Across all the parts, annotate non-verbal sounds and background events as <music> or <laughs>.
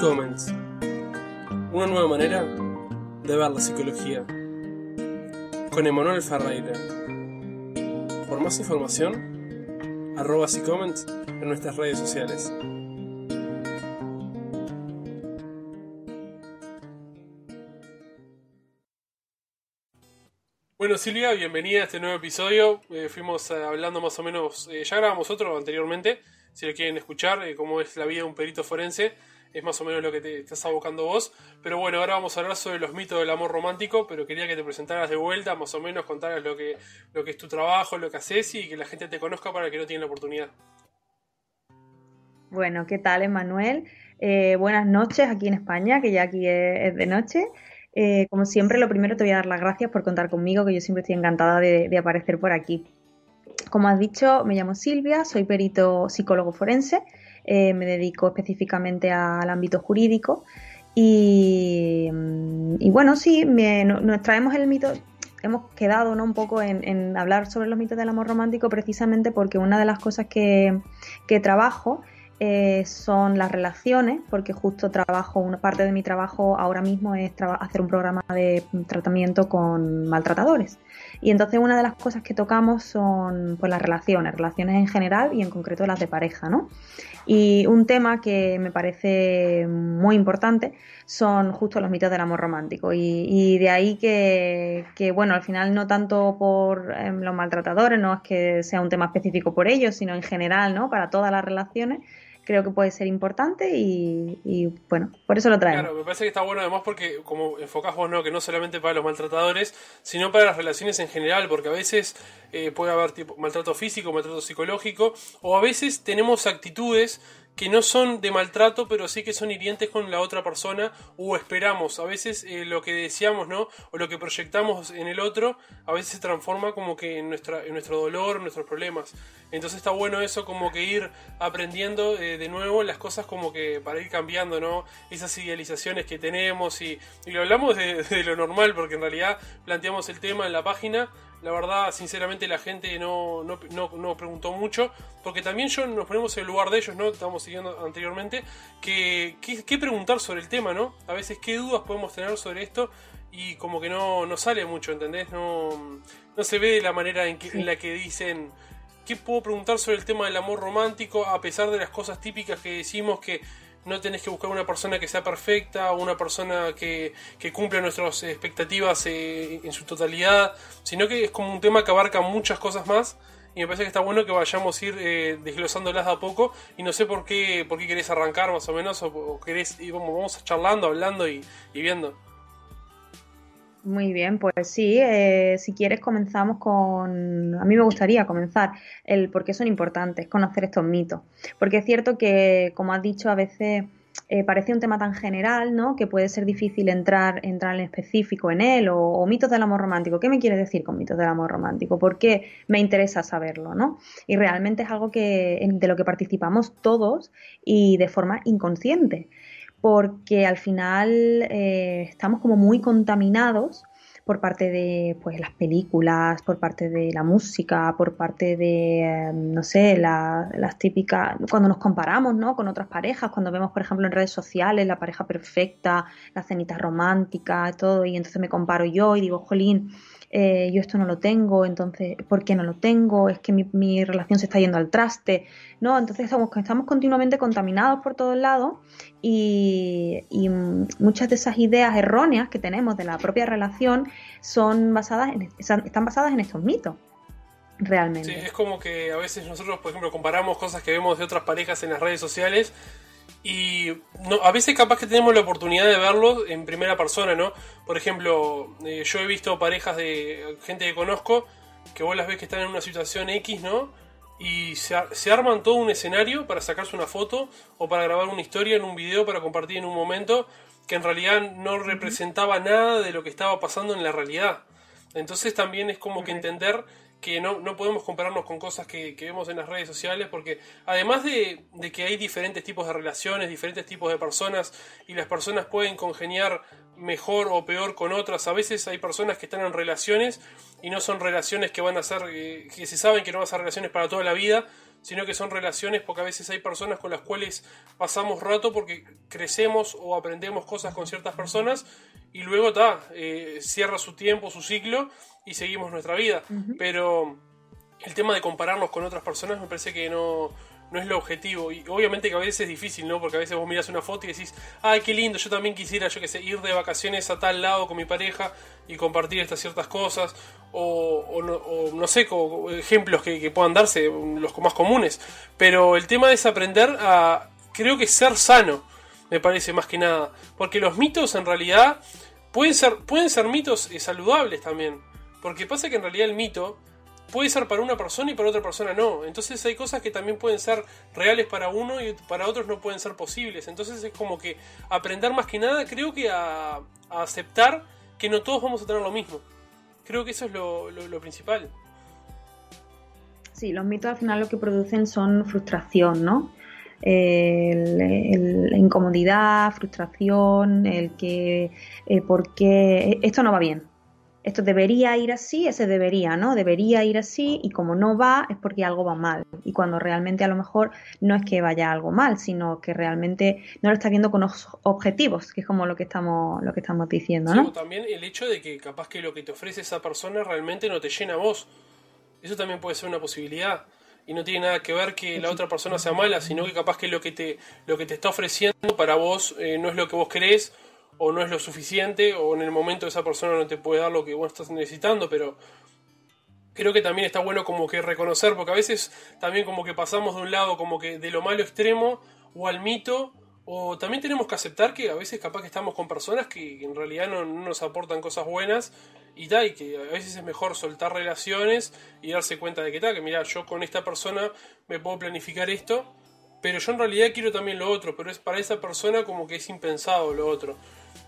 Comments. Una nueva manera de ver la psicología. Con Emanuel Ferreira. Por más información, arroba Comments en nuestras redes sociales. Bueno Silvia, bienvenida a este nuevo episodio. Eh, fuimos eh, hablando más o menos, eh, ya grabamos otro anteriormente, si lo quieren escuchar, cómo es la vida de un perito forense es más o menos lo que te, estás abocando vos. Pero bueno, ahora vamos a hablar sobre los mitos del amor romántico, pero quería que te presentaras de vuelta, más o menos contaras lo que, lo que es tu trabajo, lo que haces y que la gente te conozca para que no tiene la oportunidad. Bueno, ¿qué tal, Emanuel? Eh, buenas noches aquí en España, que ya aquí es, de noche. Eh, como siempre, lo primero te voy a dar las gracias por contar conmigo, que yo siempre estoy encantada de, aparecer por aquí. Como has dicho, me llamo Silvia, soy perito psicólogo forense eh, me dedico específicamente al ámbito jurídico y, mm, bueno, sí, nos traemos el mito, hemos quedado ¿no? un poco en, hablar sobre los mitos del amor romántico precisamente porque una de las cosas que trabajo eh, son las relaciones, porque justo trabajo, una parte de mi trabajo ahora mismo es hacer un programa de tratamiento con maltratadores. Y entonces una de las cosas que tocamos son pues, las relaciones, relaciones en general y en concreto las de pareja, ¿no? Y un tema que me parece muy importante son justo los mitos del amor romántico. Y, de ahí que, bueno, al final no tanto por em, los maltratadores, no es que sea un tema específico por ellos, sino en general, ¿no? Para todas las relaciones creo que puede ser importante y, bueno, por eso lo traemos. Claro, me parece que está bueno además porque como enfocás vos, ¿no? Que no solamente para los maltratadores, sino para las relaciones en general, porque a veces eh, puede haber tipo, maltrato físico, maltrato psicológico, o a veces tenemos actitudes que no son de maltrato, pero sí que son hirientes con la otra persona, o esperamos. A veces eh, lo que deseamos, ¿no? O lo que proyectamos en el otro, a veces se transforma como que en, nuestra, en nuestro dolor, nuestros problemas. Entonces está bueno eso, como que ir aprendiendo eh, de nuevo las cosas, como que para ir cambiando, ¿no? Esas idealizaciones que tenemos, y, lo hablamos de lo normal, porque en realidad planteamos el tema en la página la verdad, sinceramente, la gente no, no, no, preguntó mucho, porque también yo nos ponemos en el lugar de ellos, ¿no? Estamos siguiendo anteriormente, que, qué preguntar sobre el tema, ¿no? A veces, ¿qué dudas podemos tener sobre esto? Y como que no, no sale mucho, ¿entendés? No, no se ve la manera en, en la que dicen, ¿qué puedo preguntar sobre el tema del amor romántico? A pesar de las cosas típicas que decimos que no tenés que buscar una persona que sea perfecta, una persona que, que cumpla nuestras expectativas eh, en su totalidad, sino que es como un tema que abarca muchas cosas más y me parece que está bueno que vayamos a ir eh, desglosándolas de a poco y no sé por qué, por qué querés arrancar más o menos o, querés, y vamos, vamos charlando, hablando y viendo. Muy bien, pues sí, eh, si quieres comenzamos con, a mí me gustaría comenzar el por qué son importantes, conocer estos mitos, porque es cierto que, como has dicho, a veces eh, parece un tema tan general, ¿no? Que puede ser difícil entrar, entrar en específico en él o, mitos del amor romántico. ¿Qué me quieres decir con mitos del amor romántico? ¿Por qué me interesa saberlo, no? Y realmente es algo que, de lo que participamos todos y de forma inconsciente porque al final eh, estamos como muy contaminados por parte de pues las películas, por parte de la música, por parte de eh, no sé, las típicas cuando nos comparamos, ¿no? con otras parejas, cuando vemos por ejemplo en redes sociales la pareja perfecta, la cenita romántica, todo y entonces me comparo yo y digo, "Jolín, eh, yo esto no lo tengo, entonces, ¿por qué no lo tengo? Es que mi, relación se está yendo al traste, ¿no? Entonces estamos, estamos continuamente contaminados por todos lados y, muchas de esas ideas erróneas que tenemos de la propia relación son basadas en, están basadas en estos mitos realmente. Sí, es como que a veces nosotros, por ejemplo, comparamos cosas que vemos de otras parejas en las redes sociales y no, a veces capaz que tenemos la oportunidad de verlo en primera persona, ¿no? Por ejemplo, eh, yo he visto parejas de gente que conozco que vos las ves que están en una situación X, ¿no? Y se, se, arman todo un escenario para sacarse una foto o para grabar una historia en un video para compartir en un momento que en realidad no representaba nada de lo que estaba pasando en la realidad. Entonces también es como que entender que no, no podemos compararnos con cosas que, vemos en las redes sociales, porque además de, que hay diferentes tipos de relaciones, diferentes tipos de personas, y las personas pueden congeniar mejor o peor con otras, a veces hay personas que están en relaciones y no son relaciones que van a ser, eh, que se saben que no van a ser relaciones para toda la vida, sino que son relaciones porque a veces hay personas con las cuales pasamos rato porque crecemos o aprendemos cosas con ciertas personas y luego está, eh, cierra su tiempo, su ciclo y seguimos nuestra vida. Pero el tema de compararnos con otras personas me parece que no, no es lo objetivo. Y obviamente que a veces es difícil, ¿no? Porque a veces vos miras una foto y decís, ay, qué lindo, yo también quisiera, yo que sé, ir de vacaciones a tal lado con mi pareja y compartir estas ciertas cosas. O, no, sé, ejemplos que, que, puedan darse, los más comunes. Pero el tema es aprender a, creo que ser sano, me parece más que nada. Porque los mitos en realidad pueden ser, pueden ser mitos eh, saludables también. Porque pasa que en realidad el mito puede ser para una persona y para otra persona no. Entonces hay cosas que también pueden ser reales para uno y para otros no pueden ser posibles. Entonces es como que aprender más que nada creo que a, aceptar que no todos vamos a tener lo mismo. Creo que eso es lo, principal. Sí, los mitos al final lo que producen son frustración, ¿no? la incomodidad, frustración, el que, el por qué, esto no va bien, esto debería ir así, ese debería, ¿no? Debería ir así y como no va es porque algo va mal. Y cuando realmente a lo mejor no es que vaya algo mal, sino que realmente no lo está viendo con objetivos, que es como lo que estamos, lo que estamos diciendo, ¿no? también el hecho de que capaz que lo que te ofrece esa persona realmente no te llena a vos. Eso también puede ser una posibilidad. Y no tiene nada que ver que la otra persona sea mala, sino que capaz que lo que te, lo que te está ofreciendo para vos eh, no es lo que vos querés o no es lo suficiente o en el momento esa persona no te puede dar lo que vos estás necesitando, pero creo que también está bueno como que reconocer, porque a veces también como que pasamos de un lado como que de lo malo extremo o al mito, o también tenemos que aceptar que a veces capaz que estamos con personas que en realidad no, nos aportan cosas buenas y tal, y que a veces es mejor soltar relaciones y darse cuenta de que tal, que mira, yo con esta persona me puedo planificar esto, pero yo en realidad quiero también lo otro, pero es para esa persona como que es impensado lo otro.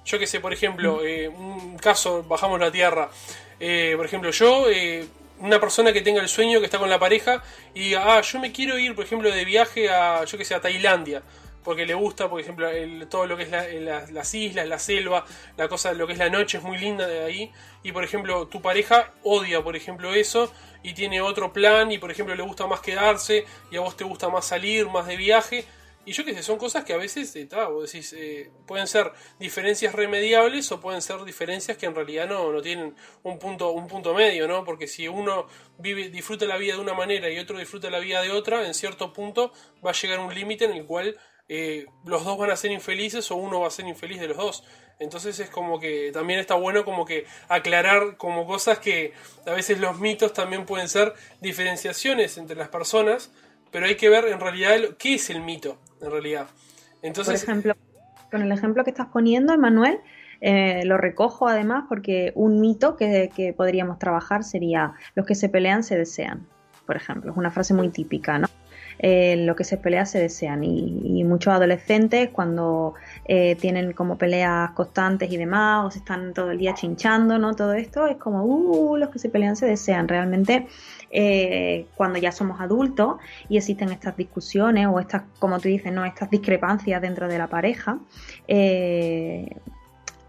Yo que sé, por ejemplo, eh, un caso, bajamos la tierra. Eh, por ejemplo, yo, eh, una persona que tenga el sueño, que está con la pareja, y ah, yo me quiero ir, por ejemplo, de viaje a, yo que sé, a Tailandia porque le gusta, por ejemplo, todo lo que es las islas, la selva, la cosa, lo que es la noche es muy linda de ahí. Y por ejemplo, tu pareja odia, por ejemplo, eso y tiene otro plan y por ejemplo le gusta más quedarse y a vos te gusta más salir, más de viaje. Y yo qué sé, son cosas que a veces, eh, vos eh, pueden ser diferencias remediables o pueden ser diferencias que en realidad no, no tienen un punto, un punto medio, ¿no? Porque si uno vive, disfruta la vida de una manera y otro disfruta la vida de otra, en cierto punto va a llegar un límite en el cual eh, los dos van a ser infelices o uno va a ser infeliz de los dos. Entonces es como que también está bueno como que aclarar como cosas que a veces los mitos también pueden ser diferenciaciones entre las personas, pero hay que ver en realidad qué es el mito en realidad. Entonces, Por ejemplo, con el ejemplo que estás poniendo, Emanuel, eh, lo recojo además porque un mito que, que, podríamos trabajar sería los que se pelean se desean, por ejemplo, es una frase muy típica, ¿no? Eh, lo que se pelea se desean y, muchos adolescentes cuando eh, tienen como peleas constantes y demás o se están todo el día chinchando, ¿no? Todo esto es como, uh, los que se pelean se desean. Realmente eh, cuando ya somos adultos y existen estas discusiones o estas, como tú dices, ¿no? Estas discrepancias dentro de la pareja,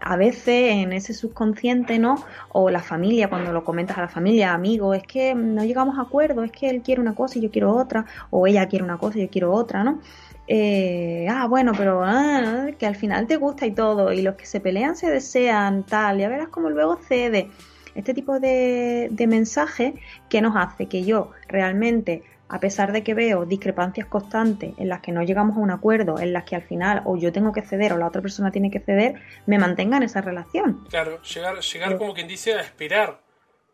a veces en ese subconsciente, ¿no? O la familia, cuando lo comentas a la familia, amigos, es que no llegamos a acuerdo, es que él quiere una cosa y yo quiero otra, o ella quiere una cosa y yo quiero otra, ¿no? Eh, ah, bueno, pero ah, que al final te gusta y todo, y los que se pelean se desean, tal, ya verás cómo luego cede. Este tipo de, de mensaje que nos hace que yo realmente a pesar de que veo discrepancias constantes en las que no llegamos a un acuerdo, en las que al final o yo tengo que ceder o la otra persona tiene que ceder, me mantenga en esa relación. Claro, llegar, llegar como quien dice a esperar.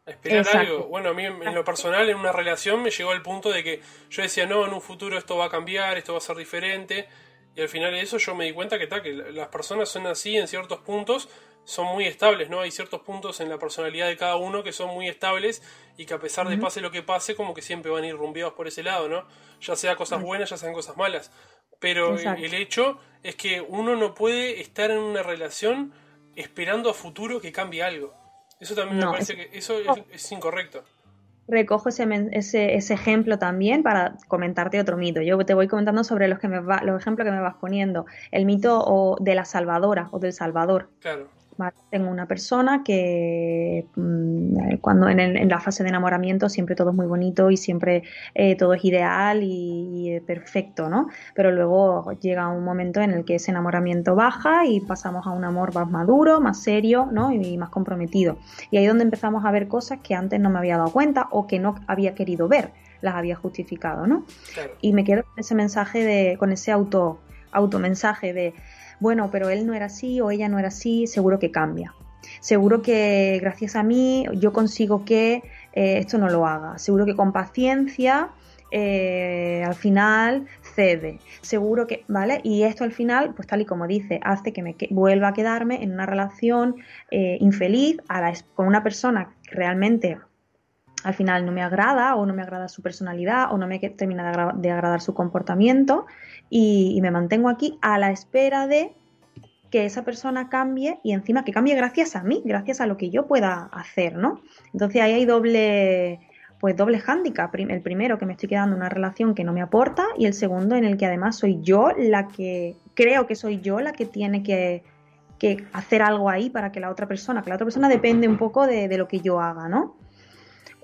A esperar algo. Bueno, a mí en lo personal, en una relación, me llegó al punto de que yo decía, no, en un futuro esto va a cambiar, esto va a ser diferente. Y al final de eso yo me di cuenta que, tal que las personas son así en ciertos puntos, son muy estables, ¿no? Hay ciertos puntos en la personalidad de cada uno que son muy estables y que a pesar de pase lo que pase, como que siempre van a ir rumbeados por ese lado, ¿no? Ya sea cosas buenas, ya sean cosas malas. Pero el hecho es que uno no puede estar en una relación esperando a futuro que cambie algo. Eso también me parece que eso es, incorrecto. Recojo ese, ese, ese, ejemplo también para comentarte otro mito. Yo te voy comentando sobre los, que me va, los ejemplos que me vas poniendo. El mito de la salvadora o del salvador. Claro. Tengo una persona que mm, cuando en, la fase de enamoramiento siempre todo es muy bonito y siempre eh, todo es ideal y, perfecto, ¿no? Pero luego llega un momento en el que ese enamoramiento baja y pasamos a un amor más maduro, más serio, ¿no? Y, más comprometido. Y ahí es donde empezamos a ver cosas que antes no me había dado cuenta o que no había querido ver, las había justificado, ¿no? Y me quedo con ese mensaje de, con ese auto, automensaje de bueno, pero él no era así o ella no era así, seguro que cambia. Seguro que gracias a mí yo consigo que eh, esto no lo haga. Seguro que con paciencia eh, al final cede. Seguro que, ¿vale? Y esto al final, pues tal y como dice, hace que me vuelva a quedarme en una relación eh, infeliz con una persona realmente al final no me agrada o no me agrada su personalidad o no me termina de, agradar su comportamiento y, me mantengo aquí a la espera de que esa persona cambie y encima que cambie gracias a mí, gracias a lo que yo pueda hacer, ¿no? Entonces ahí hay doble, pues doble hándicap. El primero, que me estoy quedando en una relación que no me aporta y el segundo en el que además soy yo la que, creo que soy yo la que tiene que, hacer algo ahí para que la otra persona, que la otra persona depende un poco de, de lo que yo haga, ¿no?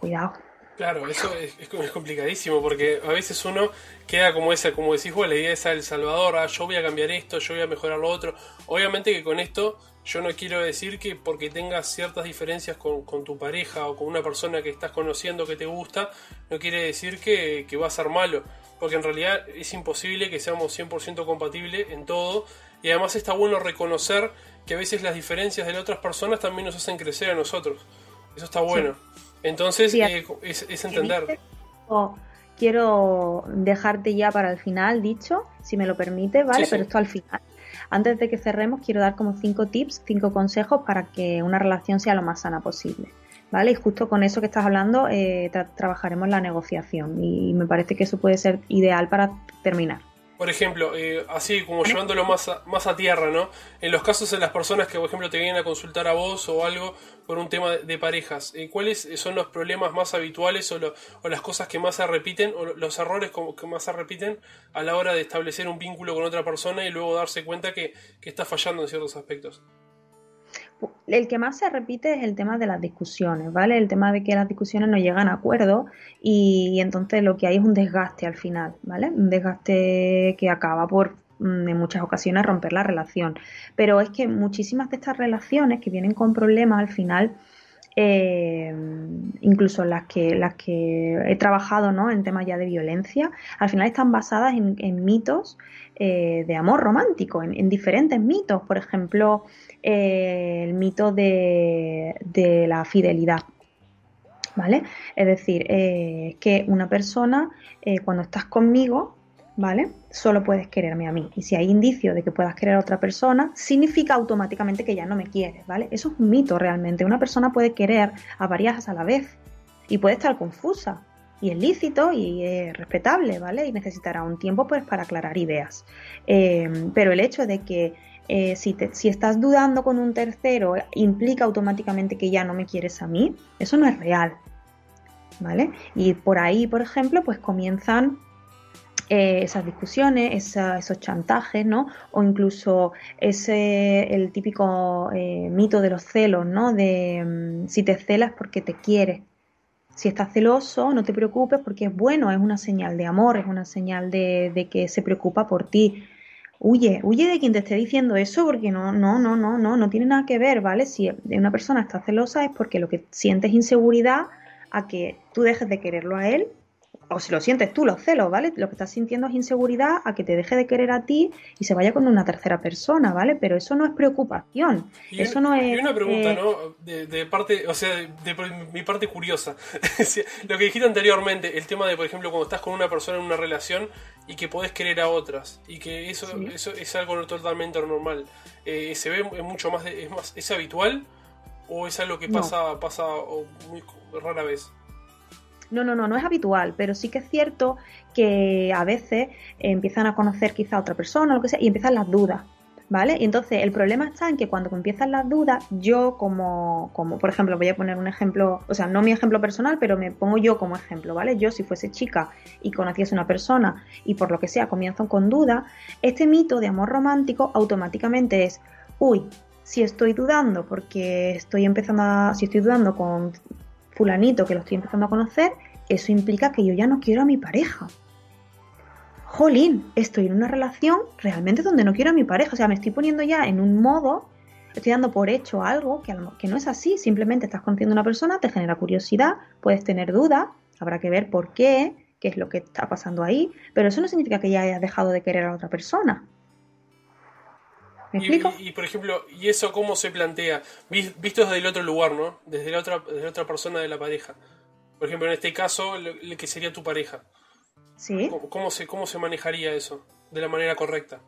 Cuidado. Claro, eso es, es, complicadísimo porque a veces uno queda como esa, como decís vos, la idea esa del Salvador, ah, yo voy a cambiar esto, yo voy a mejorar lo otro. Obviamente que con esto yo no quiero decir que porque tengas ciertas diferencias con, tu pareja o con una persona que estás conociendo que te gusta, no quiere decir que, que va a ser malo. Porque en realidad es imposible que seamos 100% compatibles en todo. Y además está bueno reconocer que a veces las diferencias de las otras personas también nos hacen crecer a nosotros. Eso está bueno. Entonces, eh, es, entender. Quiero dejarte ya para el final, dicho, si me lo permite, ¿vale? Pero esto al final. Antes de que cerremos, quiero dar como cinco tips, cinco consejos para que una relación sea lo más sana posible. ¿Vale? Y justo con eso que estás hablando, eh, trabajaremos la negociación. Y me parece que eso puede ser ideal para terminar. Por ejemplo, eh, así como llevándolo más a, más a tierra, ¿no? En los casos de las personas que, por ejemplo, te vienen a consultar a vos o algo por un tema de, parejas, eh, ¿cuáles son los problemas más habituales o, o, las cosas que más se repiten o los errores que más se repiten a la hora de establecer un vínculo con otra persona y luego darse cuenta que está fallando en ciertos aspectos? El que más se repite es el tema de las discusiones, ¿vale? El tema de que las discusiones no llegan a acuerdo y, entonces lo que hay es un desgaste al final, ¿vale? Un desgaste que acaba por mm, en muchas ocasiones romper la relación. Pero es que muchísimas de estas relaciones que vienen con problemas al final, eh, incluso las que, las que he trabajado ¿no? en temas ya de violencia, al final están basadas en, mitos eh, de amor romántico, en, diferentes mitos. Por ejemplo, el mito de, la fidelidad. ¿Vale? Es decir, eh, que una persona, eh, cuando estás conmigo, ¿vale? Solo puedes quererme a mí. Y si hay indicio de que puedas querer a otra persona, significa automáticamente que ya no me quieres, ¿vale? Eso es un mito realmente. Una persona puede querer a varias a la vez y puede estar confusa. Y es lícito y es respetable, ¿vale? Y necesitará un tiempo pues para aclarar ideas. Eh, pero el hecho de que eh, si, si estás dudando con un tercero, implica automáticamente que ya no me quieres a mí, eso no es real. ¿Vale? Y por ahí, por ejemplo, pues comienzan eh, esas discusiones, esos chantajes, ¿no? O incluso ese, el típico eh, mito de los celos, ¿no? De mm, si te celas porque te quiere. Si estás celoso, no te preocupes porque es bueno, es una señal de amor, es una señal de, de que se preocupa por ti huye, huye de quien te esté diciendo eso porque no, no, no, no, no, no tiene nada que ver, ¿vale? Si una persona está celosa es porque lo que sientes inseguridad a que tú dejes de quererlo a él o si lo sientes tú, los celos, ¿vale? Lo que estás sintiendo es inseguridad a que te deje de querer a ti y se vaya con una tercera persona, ¿vale? Pero eso no es preocupación. eso no es. Y una pregunta, eh, ¿no? De, parte, o sea, de, mi parte curiosa. <laughs> lo que dijiste anteriormente, el tema de, por ejemplo, cuando estás con una persona en una relación y que podés querer a otras y que eso, eso es algo totalmente normal. Eh, ¿Se ve mucho más, es más, es habitual o es algo que pasa, pasa muy rara vez? No, no, no, no es habitual, pero sí que es cierto que a veces empiezan a conocer quizá a otra persona o lo que sea y empiezan las dudas. ¿Vale? Y entonces el problema está en que cuando empiezan las dudas, yo como, como, por ejemplo, voy a poner un ejemplo, o sea, no mi ejemplo personal, pero me pongo yo como ejemplo, ¿vale? Yo si fuese chica y conociese una persona y por lo que sea comienzo con duda, este mito de amor romántico automáticamente es, uy, si estoy dudando porque estoy empezando a, si estoy dudando con fulanito que lo estoy empezando a conocer, eso implica que yo ya no quiero a mi pareja. Jolín, estoy en una relación realmente donde no quiero a mi pareja. O sea, me estoy poniendo ya en un modo, estoy dando por hecho algo que, que no es así. Simplemente estás conociendo a una persona, te genera curiosidad, puedes tener dudas, habrá que ver por qué, qué es lo que está pasando ahí, pero eso no significa que ya hayas dejado de querer a otra persona. ¿Me explico? Y, por ejemplo, ¿y eso cómo se plantea? Visto desde el otro lugar, ¿no? Desde la otra, desde la otra persona de la pareja. Por ejemplo, en este caso, el que sería tu pareja. Sí. ¿Cómo, se, ¿Cómo se manejaría eso de la manera correcta?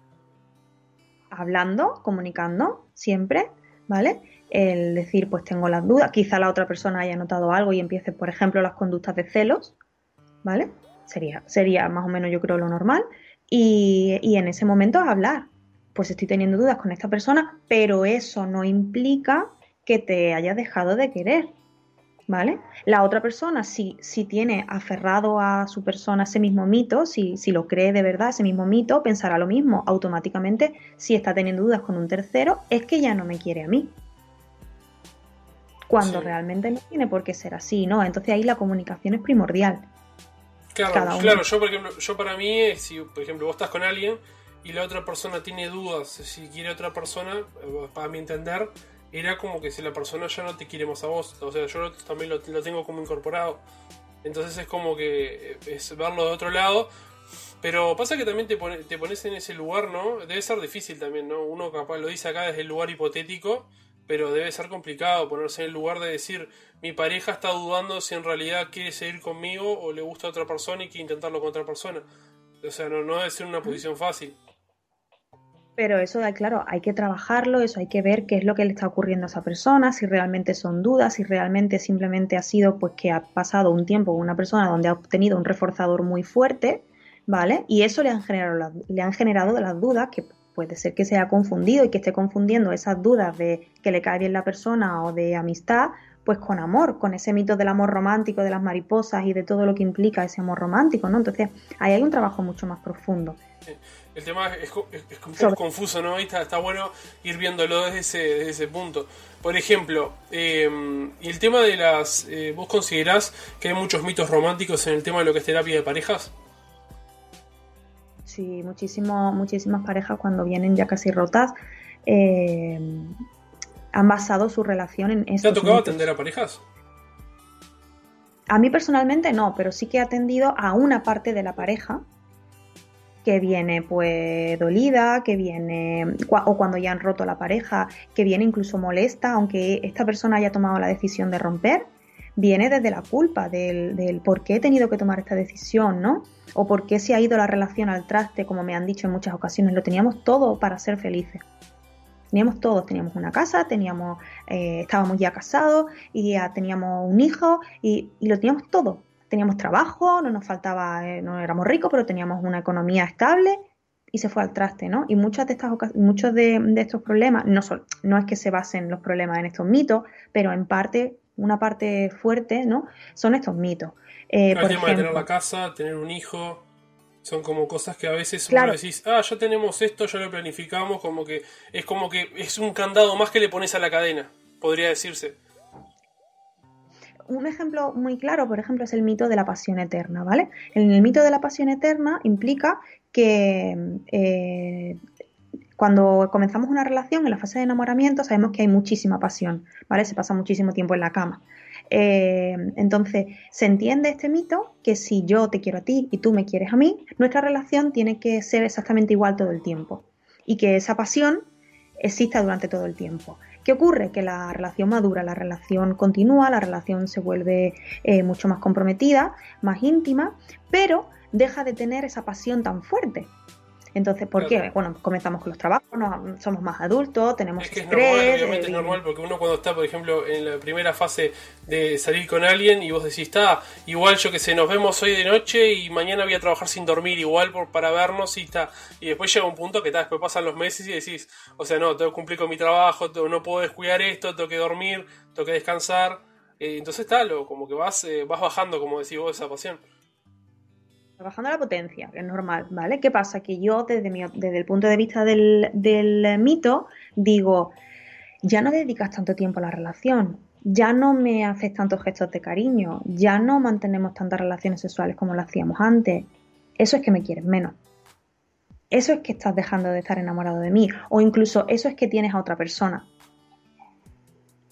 Hablando, comunicando, siempre, ¿vale? El decir, pues tengo las dudas, quizá la otra persona haya notado algo y empiece, por ejemplo, las conductas de celos, ¿vale? Sería, sería más o menos, yo creo, lo normal. Y, y en ese momento hablar, pues estoy teniendo dudas con esta persona, pero eso no implica que te haya dejado de querer. ¿vale? La otra persona, si, si tiene aferrado a su persona ese mismo mito, si, si lo cree de verdad ese mismo mito, pensará lo mismo. Automáticamente, si está teniendo dudas con un tercero, es que ya no me quiere a mí. Cuando realmente no tiene por qué ser así, ¿no? Entonces ahí la comunicación es primordial. Claro, claro, yo por ejemplo, yo para mí, si por ejemplo vos estás con alguien y la otra persona tiene dudas si quiere otra persona, eh, para mi entender, era como que si la persona ya no te quiere más a vos. O sea, yo también lo, tengo como incorporado. Entonces es como que eh, es verlo de otro lado. Pero pasa que también te, te pones en ese lugar, ¿no? Debe ser difícil también, ¿no? Uno capaz lo dice acá desde el lugar hipotético, pero debe ser complicado ponerse en el lugar de decir, mi pareja está dudando si en realidad quiere seguir conmigo o le gusta a otra persona y quiere intentarlo con otra persona. O sea, no, no debe ser una posición fácil. Pero eso, claro, hay que trabajarlo, eso hay que ver qué es lo que le está ocurriendo a esa persona, si realmente son dudas, si realmente simplemente ha sido pues que ha pasado un tiempo con una persona donde ha obtenido un reforzador muy fuerte, ¿vale? Y eso le han generado, le han generado las dudas, que puede ser que se haya confundido y que esté confundiendo esas dudas de que le cae bien la persona o de amistad, pues con amor, con ese mito del amor romántico, de las mariposas y de todo lo que implica ese amor romántico, ¿no? Entonces, ahí hay un trabajo mucho más profundo el tema es, un poco confuso, ¿no? Está, está bueno ir viéndolo desde ese, desde ese punto. Por ejemplo, eh, y el tema de las... Eh, ¿Vos considerás que hay muchos mitos románticos en el tema de lo que es terapia de parejas? Sí, muchísimo, muchísimas parejas cuando vienen ya casi rotas eh, han basado su relación en eso. ¿Te ha tocado atender a parejas? A mí personalmente no, pero sí que he atendido a una parte de la pareja que viene pues dolida, que viene, o cuando ya han roto la pareja, que viene incluso molesta, aunque esta persona haya tomado la decisión de romper, viene desde la culpa del, del, por qué he tenido que tomar esta decisión, ¿no? O por qué se ha ido la relación al traste, como me han dicho en muchas ocasiones, lo teníamos todo para ser felices. Teníamos todos, teníamos una casa, teníamos, eh, estábamos ya casados y ya teníamos un hijo y, y lo teníamos todo teníamos trabajo, no nos faltaba, eh, no éramos ricos, pero teníamos una economía estable y se fue al traste, ¿no? Y muchas de estas muchos de, estos problemas, no, son, no es que se basen los problemas en estos mitos, pero en parte, una parte fuerte, ¿no? Son estos mitos. Eh, por ejemplo, tener la casa, tener un hijo, son como cosas que a veces uno decís, ah, ya tenemos esto, ya lo planificamos, como que es como que es un candado más que le pones a la cadena, podría decirse un ejemplo muy claro, por ejemplo, es el mito de la pasión eterna, ¿vale? En el mito de la pasión eterna implica que eh, cuando comenzamos una relación, en la fase de enamoramiento, sabemos que hay muchísima pasión, ¿vale? Se pasa muchísimo tiempo en la cama. Eh, entonces, se entiende este mito que si yo te quiero a ti y tú me quieres a mí, nuestra relación tiene que ser exactamente igual todo el tiempo. Y que esa pasión exista durante todo el tiempo. ¿Qué ocurre? Que la relación madura, la relación continúa, la relación se vuelve eh, mucho más comprometida, más íntima, pero deja de tener esa pasión tan fuerte. Entonces, ¿por qué? Bueno, comenzamos con los trabajos, somos más adultos, tenemos es que Es normal, obviamente es eh, normal, porque uno cuando está, por ejemplo, en la primera fase de salir con alguien y vos decís, está, igual yo que sé, nos vemos hoy de noche y mañana voy a trabajar sin dormir, igual por, para vernos y está. Y después llega un punto que está, después pasan los meses y decís, o sea, no, tengo que cumplir con mi trabajo, no puedo descuidar esto, tengo que dormir, tengo que descansar. Eh, entonces está, lo, como que vas, eh, vas bajando, como decís vos, esa pasión bajando la potencia, que es normal, ¿vale? ¿Qué pasa? Que yo desde, mi, desde el punto de vista del, del mito digo, ya no dedicas tanto tiempo a la relación, ya no me haces tantos gestos de cariño, ya no mantenemos tantas relaciones sexuales como lo hacíamos antes. Eso es que me quieres menos. Eso es que estás dejando de estar enamorado de mí. O incluso eso es que tienes a otra persona.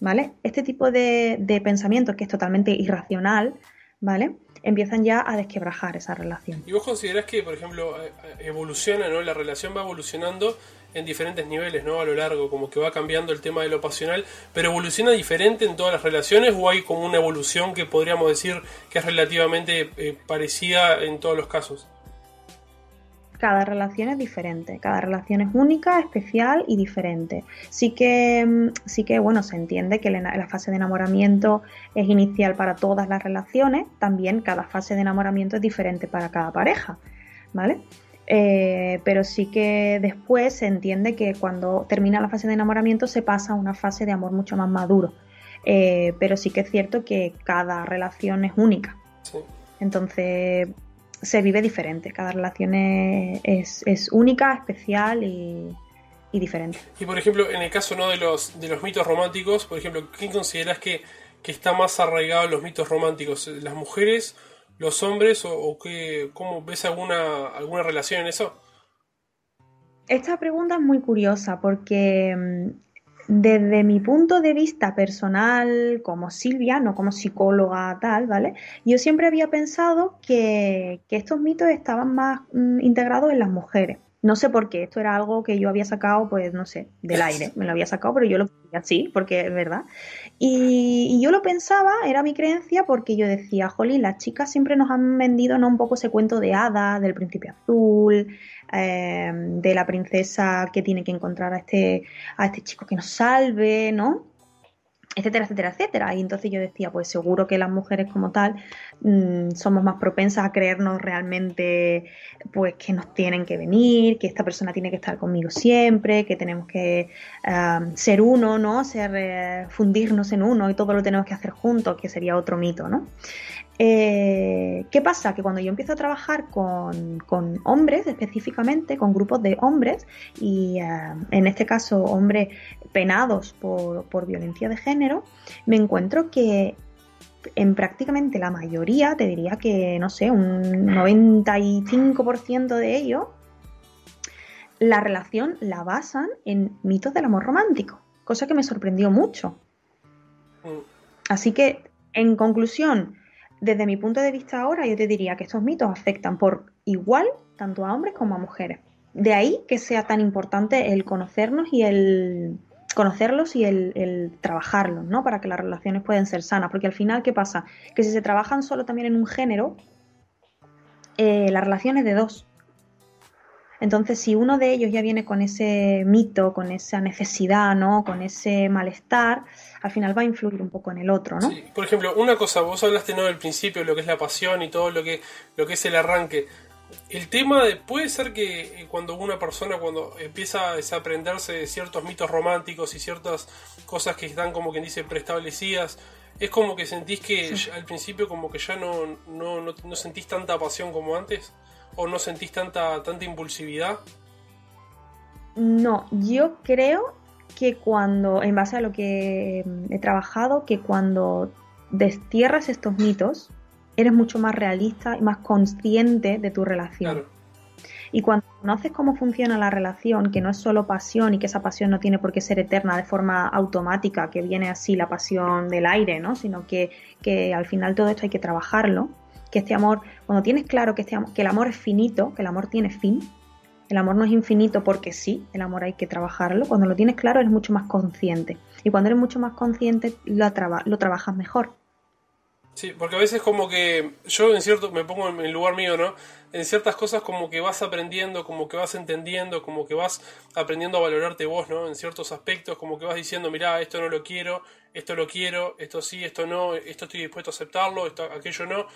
¿Vale? Este tipo de, de pensamiento que es totalmente irracional, ¿vale? Empiezan ya a desquebrajar esa relación. ¿Y vos considerás que, por ejemplo, eh, eh, evoluciona, ¿no? La relación va evolucionando en diferentes niveles, ¿no? A lo largo, como que va cambiando el tema de lo pasional, pero evoluciona diferente en todas las relaciones o hay como una evolución que podríamos decir que es relativamente eh, parecida en todos los casos? Cada relación es diferente, cada relación es única, especial y diferente. Sí que, mm, sí que bueno, se entiende que la fase de enamoramiento es inicial para todas las relaciones, también cada fase de enamoramiento es diferente para cada pareja, ¿vale? Eh, pero sí que después se entiende que cuando termina la fase de enamoramiento se pasa a una fase de amor mucho más maduro. Eh, pero sí que es cierto que cada relación es única. Entonces, se vive diferente. Cada relación es, única, especial y, diferente. Y por ejemplo, en el caso ¿no? de, los, de los mitos románticos, por ejemplo, ¿quién consideras que, está más arraigado en los mitos románticos? ¿Las mujeres, los hombres o, qué, cómo ves alguna, alguna relación en eso? Esta pregunta es muy curiosa porque mm, desde mi punto de vista personal, como Silvia, no como psicóloga tal, ¿vale? Yo siempre había pensado que, estos mitos estaban más mm, integrados en las mujeres. No sé por qué, esto era algo que yo había sacado, pues no sé, del aire. Me lo había sacado, pero yo lo creía así, porque es verdad. Y, yo lo pensaba, era mi creencia, porque yo decía, jolín, las chicas siempre nos han vendido ¿no? un poco ese cuento de hada, del príncipe azul, Em, de la princesa que tiene que encontrar a este, a este chico que nos salve, ¿no? Etcétera, etcétera, etcétera. Y entonces yo decía, pues seguro que las mujeres como tal mm, somos más propensas a creernos realmente, pues que nos tienen que venir, que esta persona tiene que estar conmigo siempre, que tenemos que ser uno, ¿no? Ser, eh, fundirnos en uno y todo lo tenemos que hacer juntos, que sería otro mito, ¿no? Eh, ¿Qué pasa? Que cuando yo empiezo a trabajar con, hombres específicamente, con grupos de hombres, y eh, en este caso hombres penados por, violencia de género, me encuentro que en prácticamente la mayoría, te diría que, no sé, un 95% de ellos, la relación la basan en mitos del amor romántico, cosa que me sorprendió mucho. Mm. Así que, en conclusión, desde mi punto de vista ahora, yo te diría que estos mitos afectan por igual tanto a hombres como a mujeres. De ahí que sea tan importante el conocernos y el conocerlos y el, trabajarlos, ¿no? Para que las relaciones puedan ser sanas. Porque al final, ¿qué pasa? Que si se trabajan solo también en un género, eh, la relación es de dos. Entonces, si uno de ellos ya viene con ese mito, con esa necesidad, ¿no? Con ese malestar, al final va a influir un poco en el otro, ¿no? Por ejemplo, una cosa, vos hablaste no del principio, lo que es la pasión y todo lo que, lo que es el arranque. El tema de, puede ser que eh, cuando una persona cuando empieza a desaprenderse de ciertos mitos románticos y ciertas cosas que están como quien dice preestablecidas, es como que sentís que al principio como que ya no, no, no, no sentís tanta pasión como antes o no sentís tanta, tanta impulsividad? No, yo creo que cuando, en base a lo que he trabajado, que cuando destierras estos mitos, eres mucho más realista y más consciente de tu relación. Y cuando conoces cómo funciona la relación, que no es solo pasión y que esa pasión no tiene por qué ser eterna de forma automática, que viene así la pasión del aire, ¿no? Sino que, que al final todo esto hay que trabajarlo, que este amor, cuando tienes claro que, este que el amor es finito, que el amor tiene fin, el amor no es infinito porque sí, el amor hay que trabajarlo, cuando lo tienes claro eres mucho más consciente y cuando eres mucho más consciente lo, lo trabajas mejor. Sí, porque a veces como que yo en cierto, me pongo en lugar mío, ¿no? En ciertas cosas como que vas aprendiendo, como que vas entendiendo, como que vas aprendiendo a valorarte vos, ¿no? En ciertos aspectos, como que vas diciendo, mira, esto no lo quiero, esto lo quiero, esto sí, esto no, esto estoy dispuesto a aceptarlo, esto, aquello no.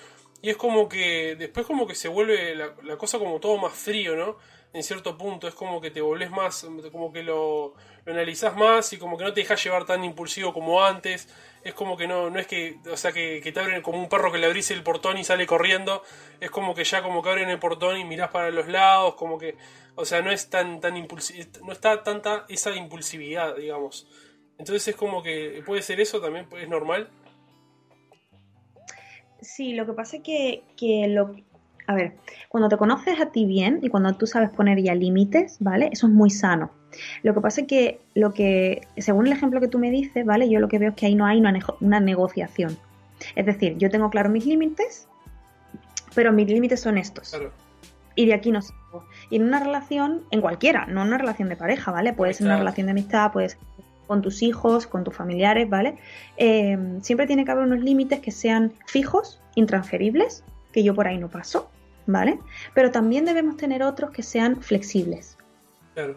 Y es como que después como que se vuelve la, la cosa como todo más frío, ¿no? En cierto punto, es como que te volvés más, como que lo, lo analizás más y como que no te dejas llevar tan impulsivo como antes es como que no, no es que, o sea, que, te abren como un perro que le abrís el portón y sale corriendo, es como que ya como que abren el portón y mirás para los lados, como que, o sea, no es tan, tan impulsivo, no está tanta esa impulsividad, digamos. Entonces es como que puede ser eso también, es normal. Sí, lo que pasa es que, que lo, a ver, cuando te conoces a ti bien y cuando tú sabes poner ya límites, ¿vale? Eso es muy sano. Lo que pasa es que, lo que, según el ejemplo que tú me dices, ¿vale? Yo lo que veo es que ahí no hay una, negociación. Es decir, yo tengo claro mis límites, pero mis límites son estos. Y de aquí no salgo. Y en una relación, en cualquiera, no en una relación de pareja, ¿vale? Puede ser una relación de amistad, puede ser con tus hijos, con tus familiares, ¿vale? Eh, siempre tiene que haber unos límites que sean fijos, intransferibles, que yo por ahí no paso, ¿vale? Pero también debemos tener otros que sean flexibles. Claro.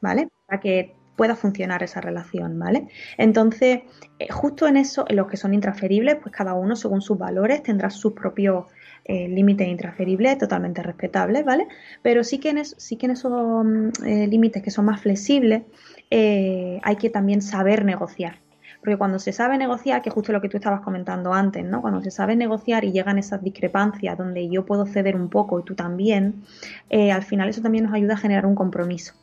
¿vale? Para que pueda funcionar esa relación, ¿vale? Entonces, eh, justo en eso, en los que son intransferibles, pues cada uno según sus valores tendrá sus propios eh, límites intransferibles totalmente respetables, ¿vale? Pero sí que en, sí que en esos mm, eh, límites que son más flexibles hay que también saber negociar. Porque cuando se sabe negociar, que es justo lo que tú estabas comentando antes, ¿no? Cuando se sabe negociar y llegan esas discrepancias donde yo puedo ceder un poco y tú también, al final eso también nos ayuda a generar un compromiso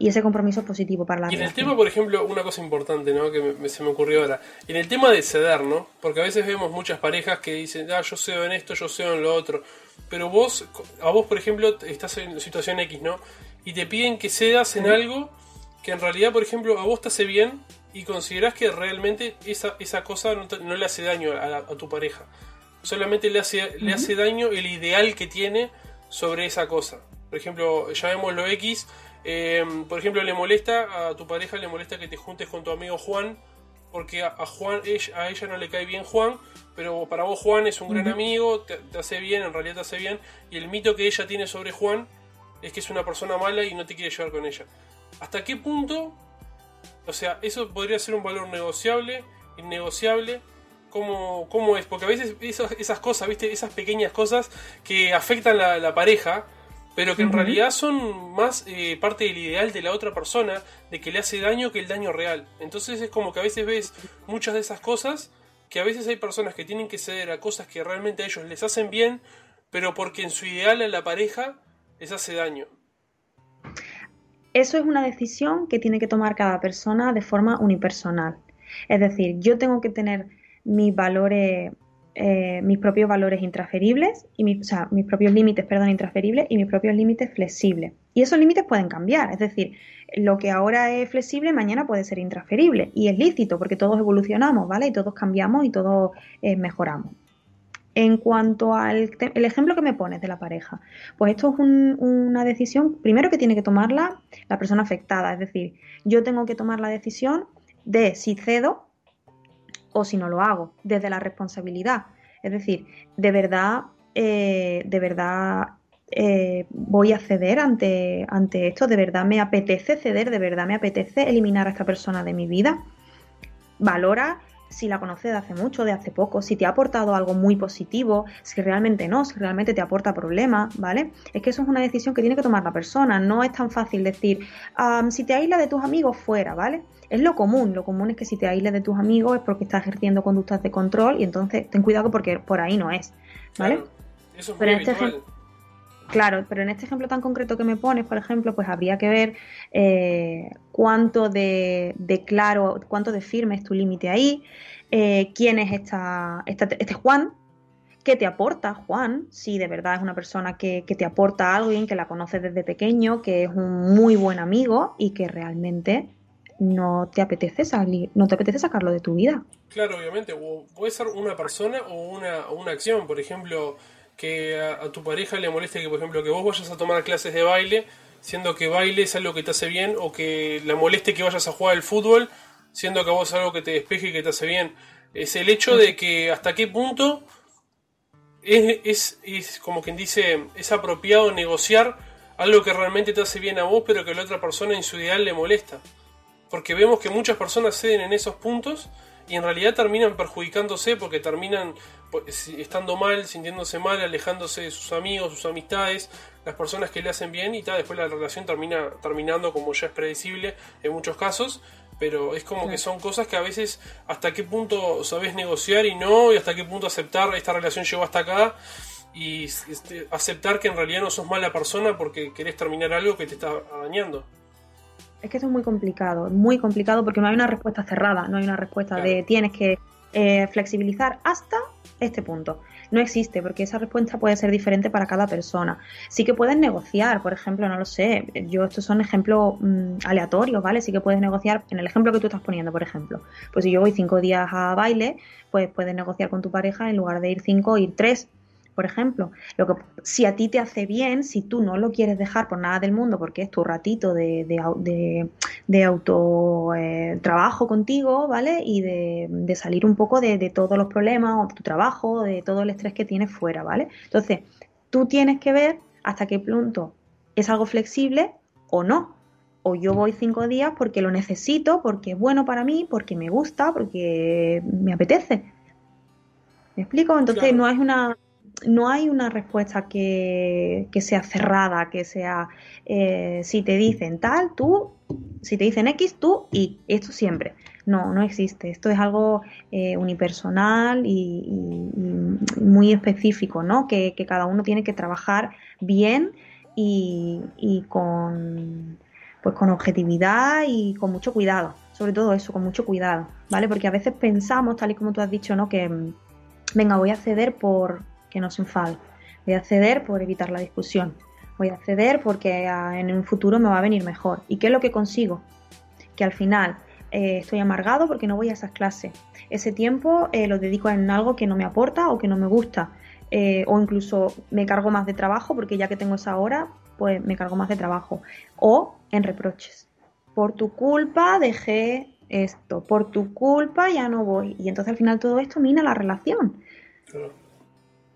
y ese compromiso es positivo para la Y en el tema, por ejemplo, una cosa importante, ¿no? Que se me ocurrió ahora. En el tema de ceder, ¿no? Porque a veces vemos muchas parejas que dicen, ah, yo cedo en esto, yo cedo en lo otro. Pero vos, a vos, por ejemplo, estás en situación X, ¿no? Y te piden que cedas en algo que en realidad, por ejemplo, a vos te hace bien y considerás que realmente esa, esa cosa no, le hace daño a, tu pareja. Solamente le hace, le hace daño el ideal que tiene sobre esa cosa. Por ejemplo, llamémoslo X eh, por ejemplo, le molesta a tu pareja, le molesta que te juntes con tu amigo Juan, porque a, Juan, a ella no le cae bien Juan, pero para vos Juan es un gran amigo, te, hace bien, en realidad te hace bien, y el mito que ella tiene sobre Juan es que es una persona mala y no te quiere llevar con ella. ¿Hasta qué punto? O sea, eso podría ser un valor negociable, innegociable. ¿Cómo, cómo es? Porque a veces esas, cosas, ¿viste? Esas pequeñas cosas que afectan la, la pareja, pero que en realidad son más eh, parte del ideal de la otra persona, de que le hace daño que el daño real. Entonces es como que a veces ves muchas de esas cosas, que a veces hay personas que tienen que ceder a cosas que realmente a ellos les hacen bien, pero porque en su ideal a la pareja les hace daño. Eso es una decisión que tiene que tomar cada persona de forma unipersonal. Es decir, yo tengo que tener mis valores eh, mis propios valores intransferibles, y o sea, mis propios límites, perdón, intransferibles y mis propios límites flexibles. Y esos límites pueden cambiar, es decir, lo que ahora es flexible mañana puede ser intransferible y es lícito porque todos evolucionamos, ¿vale? Y todos cambiamos y todos eh, mejoramos. En cuanto al ejemplo que me pones de la pareja, pues esto es una decisión, primero que tiene que tomarla la persona afectada, es decir, yo tengo que tomar la decisión de si cedo o si no lo hago, desde la responsabilidad. Es decir, de verdad, eh, de verdad eh, voy a ceder ante, ante esto, de verdad me apetece ceder, de verdad me apetece eliminar a esta persona de mi vida. Valora si la conoces de hace mucho, de hace poco, si te ha aportado algo muy positivo, si realmente no, si realmente te aporta problemas, ¿vale? Es que eso es una decisión que tiene que tomar la persona, no es tan fácil decir, si te aíslas de tus amigos, fuera, ¿vale? Es lo común, lo común es que si te aíslas de tus amigos es porque estás ejerciendo conductas de control y entonces ten cuidado porque por ahí no es, ¿vale? eso es Pero este Claro, pero en este ejemplo tan concreto que me pones, por ejemplo, pues habría que ver eh, cuánto de, claro, cuánto de firme es tu límite ahí, eh, quién es esta, este Juan, qué te aporta Juan, si de verdad es una persona que, te aporta algo alguien que la conoces desde pequeño, que es un muy buen amigo y que realmente no te apetece salir, no te apetece sacarlo de tu vida. Claro, obviamente, puede ser una persona o una, o una acción, por ejemplo que a, tu pareja le moleste que, por ejemplo, que vos vayas a tomar clases de baile, siendo que baile es algo que te hace bien, o que le moleste que vayas a jugar al fútbol, siendo que a vos es algo que te despeje y que te hace bien. Es el hecho de que hasta qué punto es, es, como quien dice, es apropiado negociar algo que realmente te hace bien a vos, pero que a la otra persona en su ideal le molesta. Porque vemos que muchas personas ceden en esos puntos y en realidad terminan perjudicándose porque terminan pues, estando mal, sintiéndose mal, alejándose de sus amigos, sus amistades, las personas que le hacen bien y tal, después la relación termina terminando como ya es predecible en muchos casos, pero es como que son cosas que a veces hasta qué punto sabes negociar y no, y hasta qué punto aceptar esta relación llegó hasta acá y este, aceptar que en realidad no sos mala persona porque querés terminar algo que te está dañando. Es que eso es muy complicado, muy complicado porque no hay una respuesta cerrada, no hay una respuesta de tienes que eh, flexibilizar hasta este punto. No existe porque esa respuesta puede ser diferente para cada persona. Sí que puedes negociar, por ejemplo, no lo sé, yo estos son ejemplos mm, aleatorios, ¿vale? Sí que puedes negociar, en el ejemplo que tú estás poniendo, por ejemplo, pues si yo voy cinco días a baile, pues puedes negociar con tu pareja en lugar de ir cinco, ir tres por ejemplo. Lo que, si a ti te hace bien, si tú no lo quieres dejar por nada del mundo, porque es tu ratito de, de, de, auto eh, trabajo contigo, ¿vale? Y de, salir un poco de, todos los problemas, o de tu trabajo, de todo el estrés que tienes fuera, ¿vale? Entonces, tú tienes que ver hasta qué punto es algo flexible o no. O yo voy cinco días porque lo necesito, porque es bueno para mí, porque me gusta, porque me apetece. ¿Me explico? Entonces no es una no hay una respuesta que, sea cerrada, que sea, eh, si te dicen tal, tú, si te dicen X, tú y esto siempre. No, no existe. Esto es algo eh, unipersonal y, muy específico, ¿no? Que, cada uno tiene que trabajar bien y, con, pues con objetividad y con mucho cuidado. Sobre todo eso, con mucho cuidado, ¿vale? Porque a veces pensamos, tal y como tú has dicho, ¿no? Que, venga, voy a ceder por, que no se enfade. Voy a ceder por evitar la discusión. Voy a ceder porque ah, en un futuro me va a venir mejor. ¿Y qué es lo que consigo? Que al final eh, estoy amargado porque no voy a esas clases. Ese tiempo eh, lo dedico en algo que no me aporta o que no me gusta. Eh, o incluso me cargo más de trabajo porque ya que tengo esa hora, pues me cargo más de trabajo. O en reproches. Por tu culpa dejé esto, por tu culpa ya no voy. Y entonces al final todo esto mina la relación.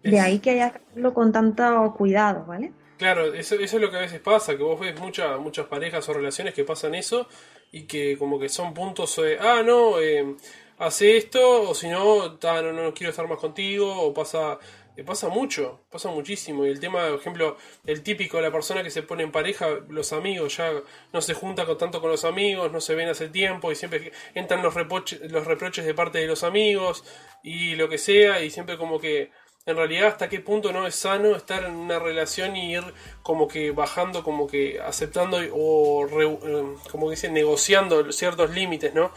De ahí que haya que hacerlo con tanto cuidado, ¿vale? Claro, eso, eso es lo que a veces pasa, que vos ves muchas muchas parejas o relaciones que pasan eso y que como que son puntos de, ah, no, eh, hace esto, o si no, no, no, quiero estar más contigo, o pasa, eh, pasa mucho, pasa muchísimo. Y el tema, por ejemplo, el típico, la persona que se pone en pareja, los amigos, ya no se junta con, tanto con los amigos, no se ven hace tiempo, y siempre entran los, los reproches de parte de los amigos, y lo que sea, y siempre como que en realidad hasta qué punto no es sano estar en una relación y ir como que bajando, como que aceptando o eh, como que dicen negociando ciertos límites, ¿no?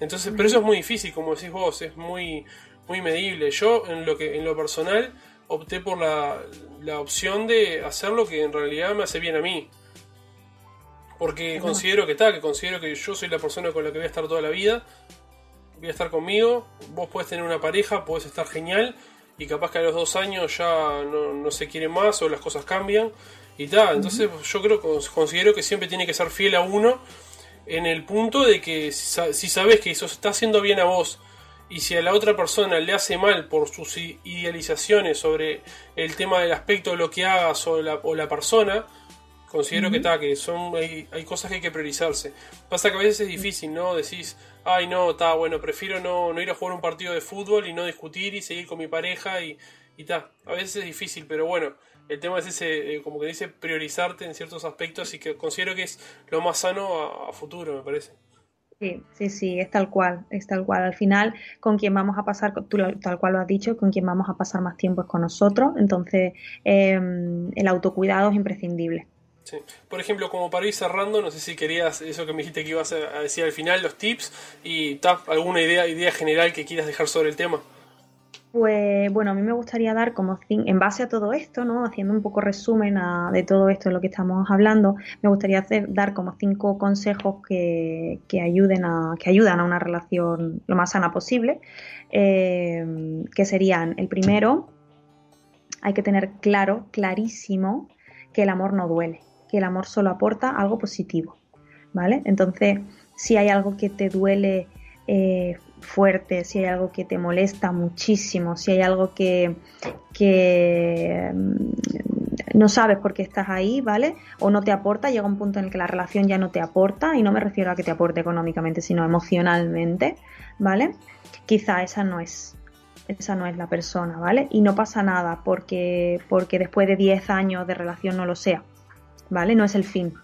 Entonces, pero eso es muy difícil, como decís vos, es muy muy medible. Yo en lo que en lo personal opté por la, la opción de hacer lo que en realidad me hace bien a mí. Porque considero que está, que considero que yo soy la persona con la que voy a estar toda la vida. Voy a estar conmigo, vos puedes tener una pareja, puedes estar genial, y capaz que a los dos años ya no, se quiere más o las cosas cambian y tal. Entonces yo creo considero que siempre tiene que ser fiel a uno en el punto de que si sabes que eso está haciendo bien a vos y si a la otra persona le hace mal por sus idealizaciones sobre el tema del aspecto de lo que hagas o la, o la persona, considero que está, que son, hay, hay, cosas que hay que priorizarse. Pasa que a veces es difícil, ¿no? Decís, ay no, está bueno, prefiero no, no ir a jugar un partido de fútbol y no discutir y seguir con mi pareja y está. A veces es difícil, pero bueno, el tema es ese, eh, como que dice, priorizarte en ciertos aspectos y que considero que es lo más sano a, futuro, me parece. Sí, sí, sí, es tal cual, es tal cual. Al final, con quien vamos a pasar, tú tal cual lo has dicho, con quien vamos a pasar más tiempo es con nosotros, entonces em, el autocuidado es imprescindible. Por ejemplo, como para ir cerrando, no sé si querías eso que me dijiste que ibas a decir al final, los tips y alguna idea, idea general que quieras dejar sobre el tema. Pues bueno, a mí me gustaría dar como en base a todo esto, ¿no? Haciendo un poco resumen de todo esto de lo que estamos hablando, me gustaría dar como cinco consejos que, ayuden a, que ayudan a una relación lo más sana posible. Eh, que serían el primero, hay que tener claro, clarísimo, que el amor no duele que el amor solo aporta algo positivo, ¿vale? Entonces, si hay algo que te duele eh, fuerte, si hay algo que te molesta muchísimo, si hay algo que, que mm, no sabes por qué estás ahí, ¿vale? O no te aporta, llega un punto en el que la relación ya no te aporta, y no me refiero a que te aporte económicamente, sino emocionalmente, ¿vale? Quizá esa no es, esa no es la persona, ¿vale? Y no pasa nada porque, porque después de 10 años de relación no lo sea, ¿vale? No es el fin.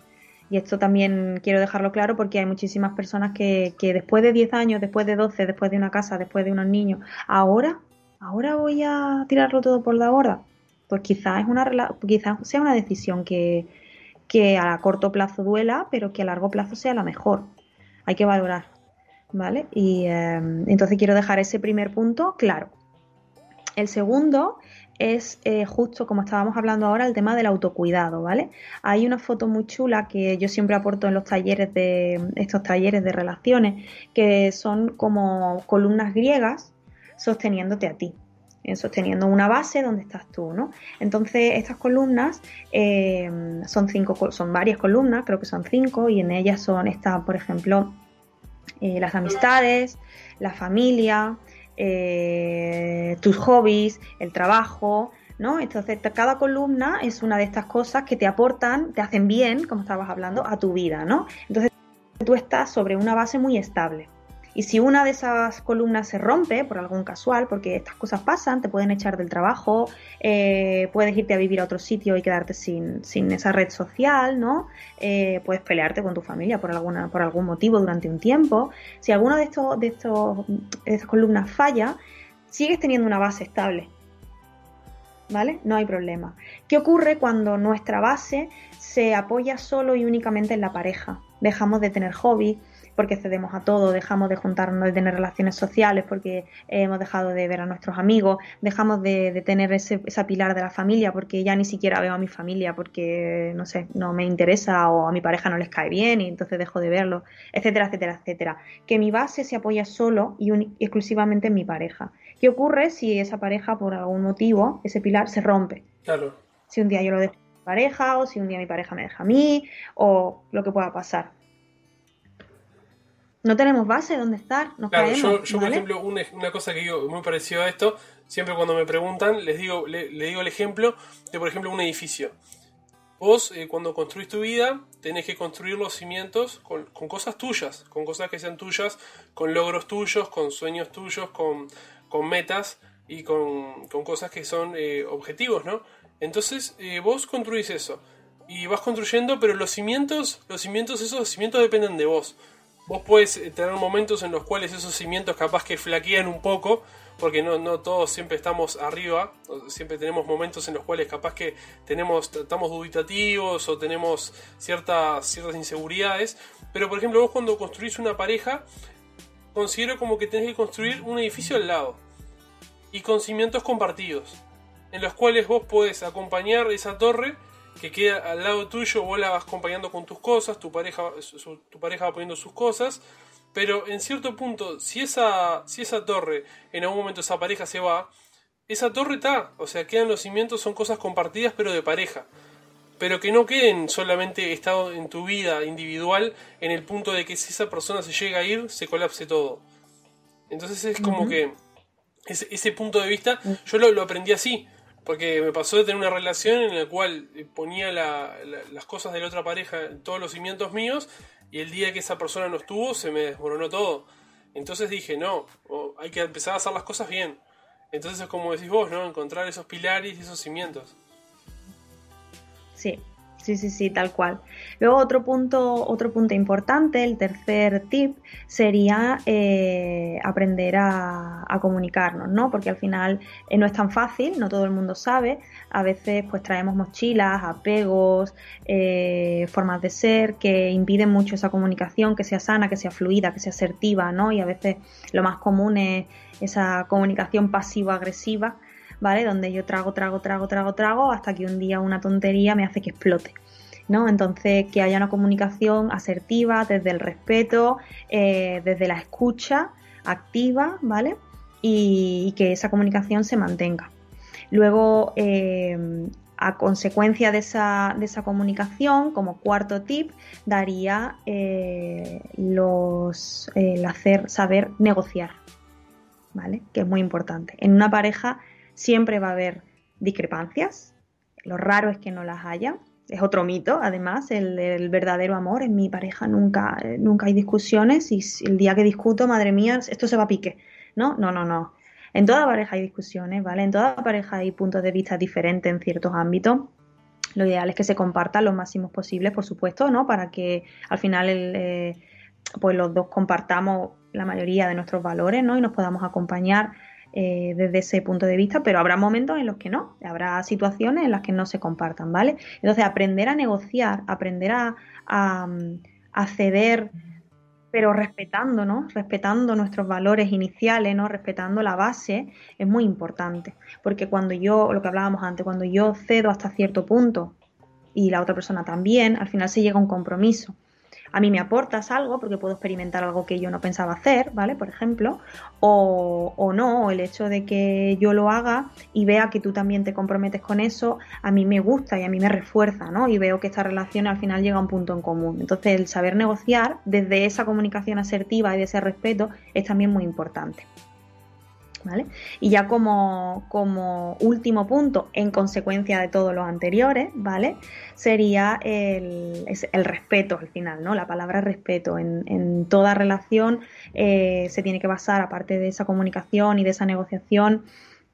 Y esto también quiero dejarlo claro porque hay muchísimas personas que, que después de 10 años, después de 12, después de una casa, después de unos niños, ahora, ahora voy a tirarlo todo por la borda. Pues quizás es una quizás sea una decisión que, que a corto plazo duela, pero que a largo plazo sea la mejor. Hay que valorar. ¿vale? Y em, entonces quiero dejar ese primer punto claro. El segundo es eh, justo como estábamos hablando ahora el tema del autocuidado, ¿vale? Hay una foto muy chula que yo siempre aporto en los talleres de estos talleres de relaciones que son como columnas griegas sosteniéndote a ti, eh, sosteniendo una base donde estás tú, ¿no? Entonces estas columnas em, son cinco, son varias columnas, creo que son cinco y en ellas son está, por ejemplo, eh, las amistades, la familia, eh, tus hobbies, el trabajo, ¿no? Entonces, cada columna es una de estas cosas que te aportan, te hacen bien, como estabas hablando, a tu vida, ¿no? Entonces, tú estás sobre una base muy estable. Y si una de esas columnas se rompe por algún casual, porque estas cosas pasan, te pueden echar del trabajo, eh, puedes irte a vivir a otro sitio y quedarte sin, esa red social, ¿no? Eh, puedes pelearte con tu familia por, alguna, por algún motivo durante un tiempo. Si alguna de, estos, de, estos, estas columnas falla, sigues teniendo una base estable. ¿Vale? No hay problema. ¿Qué ocurre cuando nuestra base se apoya solo y únicamente en la pareja? Dejamos de tener hobby, porque cedemos a todo, dejamos de juntarnos, de tener relaciones sociales porque hemos dejado de ver a nuestros amigos, dejamos de, tener ese, esa pilar de la familia porque ya ni siquiera veo a mi familia porque, no sé, no me interesa o a mi pareja no les cae bien y entonces dejo de verlo, etcétera, etcétera, etcétera. Que mi base se apoya solo y exclusivamente en mi pareja. ¿Qué ocurre si esa pareja, por algún motivo, ese pilar se rompe? Claro. Si un día yo lo dejo a mi pareja o si un día mi pareja me deja a mí o lo que pueda pasar no tenemos base donde estar, nos claro, Yo, yo por ejemplo, una, cosa que digo muy parecido a esto, siempre cuando me preguntan, les digo, le, digo el ejemplo de, por ejemplo, un edificio. Vos, eh, cuando construís tu vida, tenés que construir los cimientos con, cosas tuyas, con cosas que sean tuyas, con logros tuyos, con sueños tuyos, con, con metas y con, con, cosas que son eh, objetivos, ¿no? Entonces, eh, vos construís eso y vas construyendo, pero los cimientos, los cimientos, esos cimientos dependen de vos vos puedes tener momentos en los cuales esos cimientos capaz que flaquean un poco, porque no, no todos siempre estamos arriba, siempre tenemos momentos en los cuales capaz que tenemos, estamos dubitativos o tenemos ciertas, ciertas inseguridades, pero por ejemplo vos cuando construís una pareja, considero como que tenés que construir un edificio al lado y con cimientos compartidos, en los cuales vos podés acompañar esa torre que queda al lado tuyo, vos la vas acompañando con tus cosas, tu pareja, tu pareja va poniendo sus cosas, pero en cierto punto, si esa, si esa torre, en algún momento esa pareja se va, esa torre está, o sea, quedan los cimientos, son cosas compartidas pero de pareja. Pero que no queden solamente estado en tu vida individual en el punto de que si esa persona se llega a ir, se colapse todo. Entonces es como que ese, ese, punto de vista yo lo, lo aprendí así. Porque me pasó de tener una relación en la cual ponía las cosas de la otra pareja todos los cimientos míos y el día que esa persona no estuvo se me desmoronó todo. Entonces dije, no, hay que empezar a hacer las cosas bien. Entonces es como decís vos, ¿no? Encontrar esos pilares y esos cimientos. Sí, Sí, sí, sí, tal cual. Luego otro punto, otro punto importante, el tercer tip, sería eh, aprender a, comunicarnos, ¿no? Porque al final eh, no es tan fácil, no todo el mundo sabe. A veces pues traemos mochilas, apegos, eh, formas de ser que impiden mucho esa comunicación, que sea sana, que sea fluida, que sea asertiva, ¿no? Y a veces lo más común es esa comunicación pasivo-agresiva ¿vale? Donde yo trago, trago, trago, trago, trago, hasta que un día una tontería me hace que explote. ¿no? Entonces, que haya una comunicación asertiva desde el respeto, eh, desde la escucha activa, ¿vale? Y, que esa comunicación se mantenga. Luego, eh, a consecuencia de esa, de esa, comunicación, como cuarto tip, daría eh, los, el hacer, saber negociar, ¿vale? Que es muy importante. En una pareja siempre va a haber discrepancias, lo raro es que no las haya, es otro mito, además, el, verdadero amor. En mi pareja nunca, nunca hay discusiones y el día que discuto, madre mía, esto se va a pique. No, no, no, no. En toda pareja hay discusiones, ¿vale? En toda pareja hay puntos de vista diferentes en ciertos ámbitos. Lo ideal es que se compartan lo máximo posible, por supuesto, ¿no? Para que al final eh, pues los dos compartamos la mayoría de nuestros valores, ¿no? Y nos podamos acompañar eh, desde ese punto de vista, pero habrá momentos en los que no, habrá situaciones en las que no se compartan, ¿vale? Entonces, aprender a negociar, aprender a, a, ceder, pero respetando, ¿no? Respetando nuestros valores iniciales, ¿no? Respetando la base, es muy importante, porque cuando yo, lo que hablábamos antes, cuando yo cedo hasta cierto punto y la otra persona también, al final se llega a un compromiso a mí me aportas algo porque puedo experimentar algo que yo no pensaba hacer, ¿vale? Por ejemplo, o, no, el hecho de que yo lo haga y vea que tú también te comprometes con eso, a mí me gusta y a mí me refuerza, ¿no? Y veo que esta relación al final llega a un punto en común. Entonces, el saber negociar desde esa comunicación asertiva y de ese respeto es también muy importante. Y ya como, último punto, en consecuencia de todos los anteriores, ¿vale? Sería el, respeto al final, ¿no? La palabra respeto en, toda relación eh, se tiene que basar, aparte de esa comunicación y de esa negociación,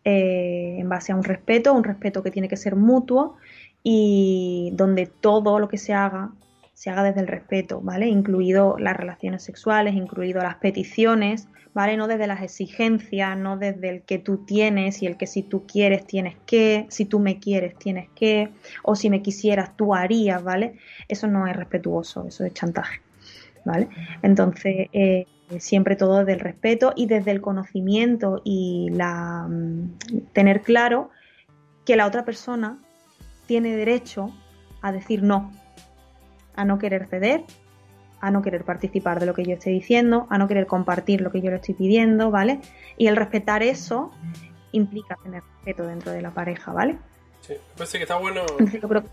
eh, en base a un respeto, un respeto que tiene que ser mutuo y donde todo lo que se haga se haga desde el respeto, ¿vale? Incluido las relaciones sexuales, incluido las peticiones, ¿vale? No desde las exigencias, no desde el que tú tienes y el que si tú quieres tienes que, si tú me quieres tienes que, o si me quisieras tú harías, ¿vale? Eso no es respetuoso, eso es chantaje, ¿vale? Entonces, eh, siempre todo desde el respeto y desde el conocimiento y la mm, tener claro que la otra persona tiene derecho a decir no, a no querer ceder, a no querer participar de lo que yo estoy diciendo, a no querer compartir lo que yo le estoy pidiendo, ¿vale? Y el respetar eso implica tener respeto dentro de la pareja, ¿vale? Sí, me parece que está bueno. Yo creo que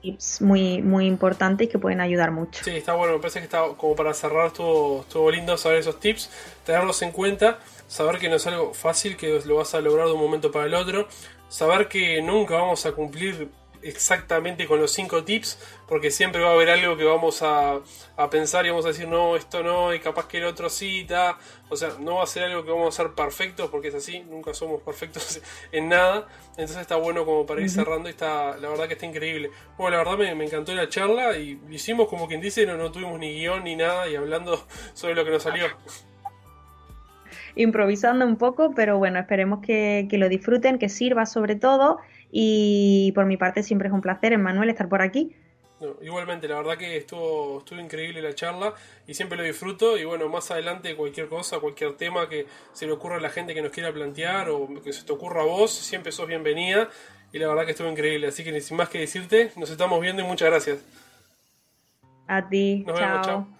tips muy, muy importantes y que pueden ayudar mucho. Sí, está bueno, me parece que está como para cerrar todo, todo lindo saber esos tips, tenerlos en cuenta, saber que no es algo fácil, que lo vas a lograr de un momento para el otro, saber que nunca vamos a cumplir exactamente con los cinco tips, porque siempre va a haber algo que vamos a, pensar y vamos a decir, no, esto no, y capaz que el otro cita. O sea, no va a ser algo que vamos a ser perfectos, porque es así, nunca somos perfectos <laughs> en nada. Entonces está bueno como para ir cerrando y está, la verdad que está increíble. Bueno, la verdad me, encantó la charla y hicimos como quien dice, no, no tuvimos ni guion ni nada y hablando <laughs> sobre lo que nos salió improvisando un poco, pero bueno, esperemos que, que, lo disfruten, que sirva sobre todo y por mi parte siempre es un placer, Emmanuel, estar por aquí. igualmente, la verdad que estuvo, estuvo increíble la charla y siempre lo disfruto. Y bueno, más adelante cualquier cosa, cualquier tema que se le ocurra a la gente que nos quiera plantear o que se te ocurra a vos, siempre sos bienvenida. Y la verdad que estuvo increíble. Así que sin más que decirte, nos estamos viendo y muchas gracias. A ti. chao.